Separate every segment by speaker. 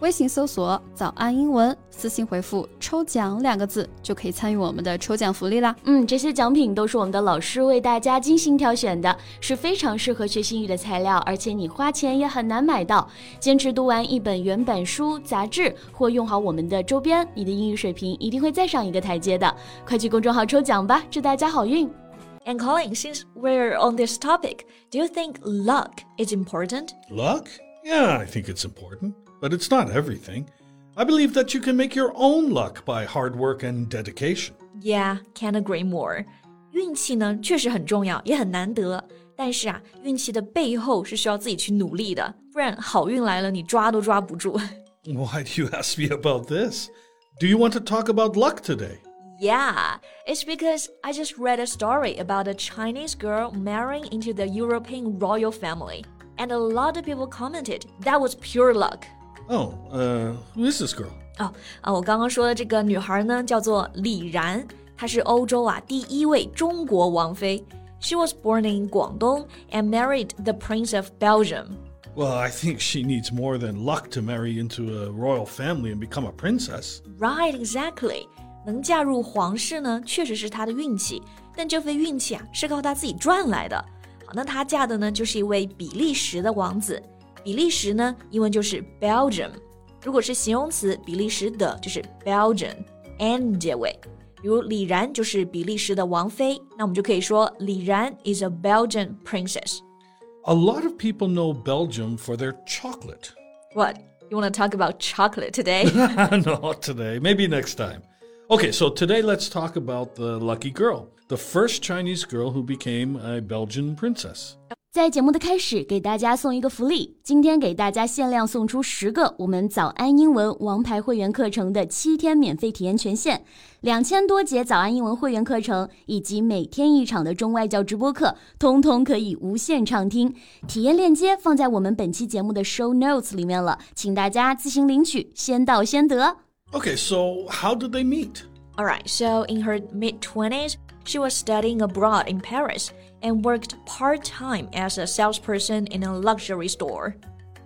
Speaker 1: 微信搜索“早安英文”，私信回复“抽奖”两个字，就可以参与我们的抽奖福利啦。
Speaker 2: 嗯，这些奖品都是我们的老师为大家精心挑选的，是非常适合学英语的材料，而且你花钱也很难买到。坚持读完一本原版书、杂志，或用好我们的周边，你的英语水平一定会再上一个台阶的。快去公众号抽奖吧，祝大家好运
Speaker 3: ！And Colin, since we're on this topic, do you think luck is important?
Speaker 4: Luck? Yeah, I think it's important but it's not everything. I believe that you can make your own luck by hard work and dedication.
Speaker 3: Yeah, can't agree more. 运气呢确实很重要，也很难得。但是啊，运气的背后是需要自己去努力的，不然好运来了你抓都抓不住。
Speaker 4: Why do you ask me about this? Do you want to talk about luck today?
Speaker 3: Yeah, it's because I just read a story about a Chinese girl marrying into the European royal family, and a lot of people commented that was pure luck.
Speaker 4: Oh, uh, who is this girl?
Speaker 3: 哦啊，我刚刚说的这个女孩呢，叫做李然，她是欧洲啊第一位中国王妃。She was born in Guangdong and married the Prince of Belgium.
Speaker 4: Well, I think she needs more than luck to marry into a royal family and become a princess.
Speaker 3: Right, exactly. 能嫁入皇室呢，确实是她的运气，但这份运气啊是靠她自己赚来的。好，那她嫁的呢就是一位比利时的王子。 比利时呢，英文就是 Belgium。如果是形容词，比利时的就是 Belgian，n 结尾。比如李然就是比利时的王妃，那我们就可以说李然 is a Belgian
Speaker 4: princess。A lot of people know Belgium for their chocolate.
Speaker 3: What? You want to talk about chocolate today?
Speaker 4: Not today. Maybe next time. Okay, so today let's talk about the lucky girl, the first Chinese girl who became a Belgian princess.
Speaker 2: 在节目的开始，给大家送一个福利。今天给大家限量送出十个我们早安英文王牌会员课程的七天免费体验权限，两千多节早安英文会员课程以及每天一场的中外教直播课，通通可以无限畅听。体验链接放在我们本期节目的 show notes 里面了，请大家自行领取，先到先得。
Speaker 4: Okay, so how did they meet?
Speaker 3: All right, so in her mid twenties, she was studying abroad in Paris. and worked part time as a salesperson in a luxury store.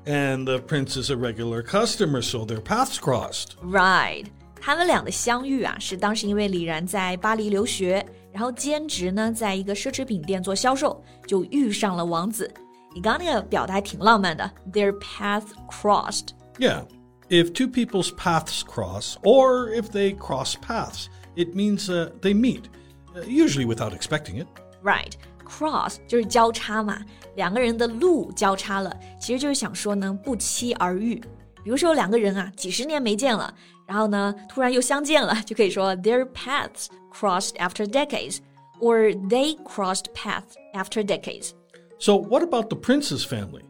Speaker 4: And the prince is a regular customer, so their paths crossed.
Speaker 3: Right. 他们俩的相遇啊，是当时因为李然在巴黎留学，然后兼职呢，在一个奢侈品店做销售，就遇上了王子。你刚刚那个表达还挺浪漫的，Their paths crossed.
Speaker 4: Yeah, if two people's paths cross, or if they cross paths, it means uh, they meet, uh, usually without expecting it.
Speaker 3: Right. Cross 就是交叉嘛，两个人的路交叉了，其实就是想说呢，不期而遇。比如说有两个人啊，几十年没见了，然后呢，突然又相见了，就可以说 their paths crossed after decades，or they crossed paths after
Speaker 4: decades。So what about the prince's family?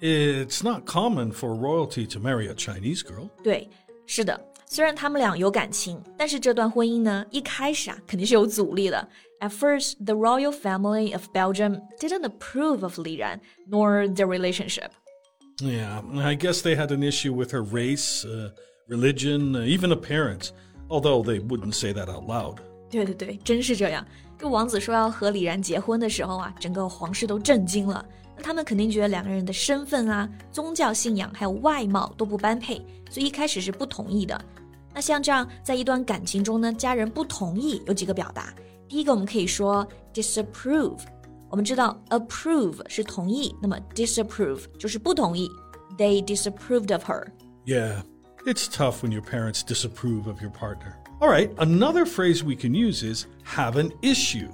Speaker 4: It's not common for royalty to marry a Chinese girl.
Speaker 3: 对，是的。 虽然他们俩有感情，但是这段婚姻呢，一开始啊，肯定是有阻力的。At first, the royal family of Belgium didn't approve of Li Ran nor their relationship.
Speaker 4: Yeah, I guess they had an issue with her race, uh, religion, uh, even appearance, although they wouldn't say that out loud.
Speaker 3: 对对对，真是这样。这王子说要和李然结婚的时候啊，整个皇室都震惊了。那他们肯定觉得两个人的身份啊、宗教信仰还有外貌都不般配，所以一开始是不同意的。 那像这样，在一段感情中呢，家人不同意有几个表达。第一个我们可以说 disapprove。我们知道 approve 是同意，那么 disapprove 就是不同意。They disapproved of her.
Speaker 4: Yeah, it's tough when your parents disapprove of your partner. All right, another phrase we can use is have an issue.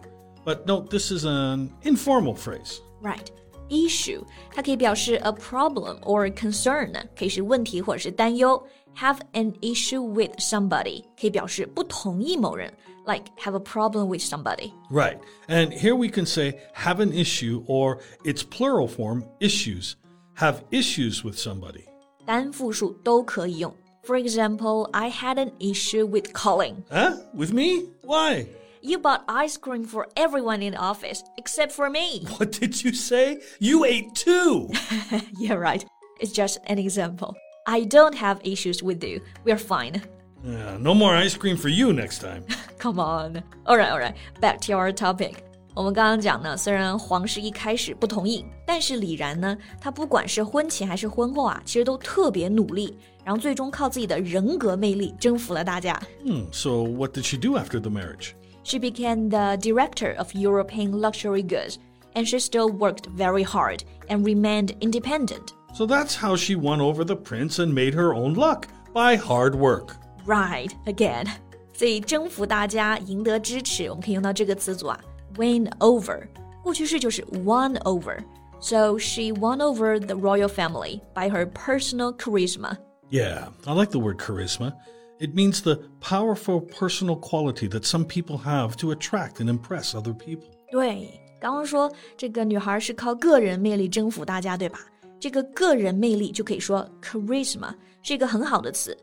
Speaker 4: But note this is an informal phrase.
Speaker 3: Right. Issue 它可以表示 a problem or concern，可以是问题或者是担忧。Have an issue with somebody 可以表示不同意某人。like have a problem with somebody.
Speaker 4: Right. And here we can say have an issue or its plural form issues. Have issues with somebody.
Speaker 3: 单复数都可以用. For example, I had an issue with Colin.
Speaker 4: Huh? With me? Why?
Speaker 3: You bought ice cream for everyone in the office except for me.
Speaker 4: What did you say? You ate too.
Speaker 3: yeah, right. It's just an example. I don't have issues with you. We're fine.
Speaker 4: Yeah, no more ice cream for you next time.
Speaker 3: Come on. All right, all right. Back to our topic. 我们刚刚讲呢，虽然皇室一开始不同意，但是李然呢，他不管是婚前还是婚后啊，其实都特别努力，然后最终靠自己的人格魅力征服了大家。
Speaker 4: Hmm, so, what did she do after the marriage?
Speaker 3: She became the director of European luxury goods, and she still worked very hard and remained independent.
Speaker 4: So, that's how she won over the prince and made her own luck by hard work.
Speaker 3: Right again. 所以征服大家，赢得支持，我们可以用到这个词组啊，win over。过去式就是 won over。So she won over the royal family by her personal charisma.
Speaker 4: Yeah, I like the word charisma. It means the powerful personal quality that some people have to attract and impress other people.
Speaker 3: 对，刚刚说这个女孩是靠个人魅力征服大家，对吧？这个个人魅力就可以说 charisma，是一个很好的词。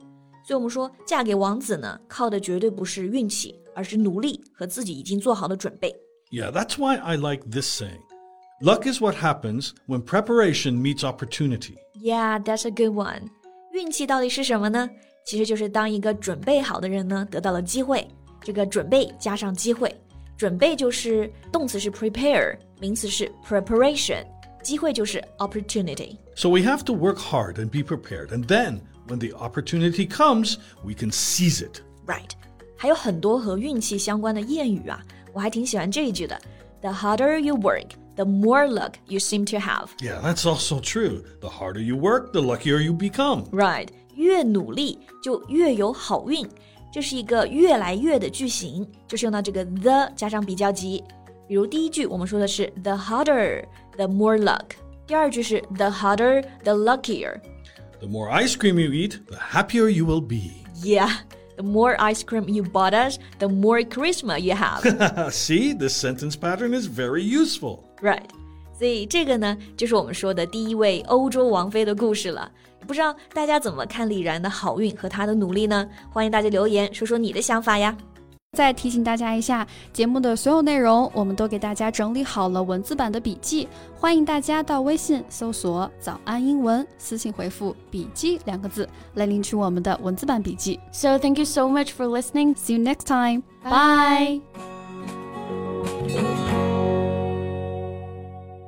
Speaker 3: 所以我们说，嫁给王子呢，靠的绝对不是运气，而是努力和自己已经做好的准备。
Speaker 4: Yeah, that's why I like this saying. Luck is what happens when preparation meets opportunity.
Speaker 3: Yeah, that's a good one. 运气到底是什么呢？ 其实就是当一个准备好的人呢，得到了机会。这个准备加上机会，准备就是动词是 prepare，名词是 preparation，机会就是 opportunity。
Speaker 4: So we have to work hard and be prepared. And then, when the opportunity comes, we can seize it.
Speaker 3: Right，还有很多和运气相关的谚语啊，我还挺喜欢这一句的：The harder you work, the more luck you seem to have.
Speaker 4: Yeah, that's also true. The harder you work, the luckier you become.
Speaker 3: Right， 越努力就越有好运，这是一个越来越的句型，就是用到这个 the 加上比较级。比如第一句我们说的是 the harder, the more luck，第二句是 the harder, the luckier。
Speaker 4: The more ice cream you eat, the happier you will be.
Speaker 3: Yeah, the more ice cream you bought us, the more charisma you have.
Speaker 4: See, this sentence pattern is very useful.
Speaker 3: Right， 所以这个呢，就是我们说的第一位欧洲王妃的故事了。不知道大家怎么看李然的好运和她的努力呢？欢迎大家留言说说你的想法呀。
Speaker 1: 再提醒大家一下，节目的所有内容我们都给大家整理好了文字版的笔记，欢迎大家到微信搜索“早安英文”，私信回复“笔记”两个字来领取我们的文字版笔记。
Speaker 2: So thank you so much for listening.
Speaker 1: See you next time.
Speaker 2: Bye.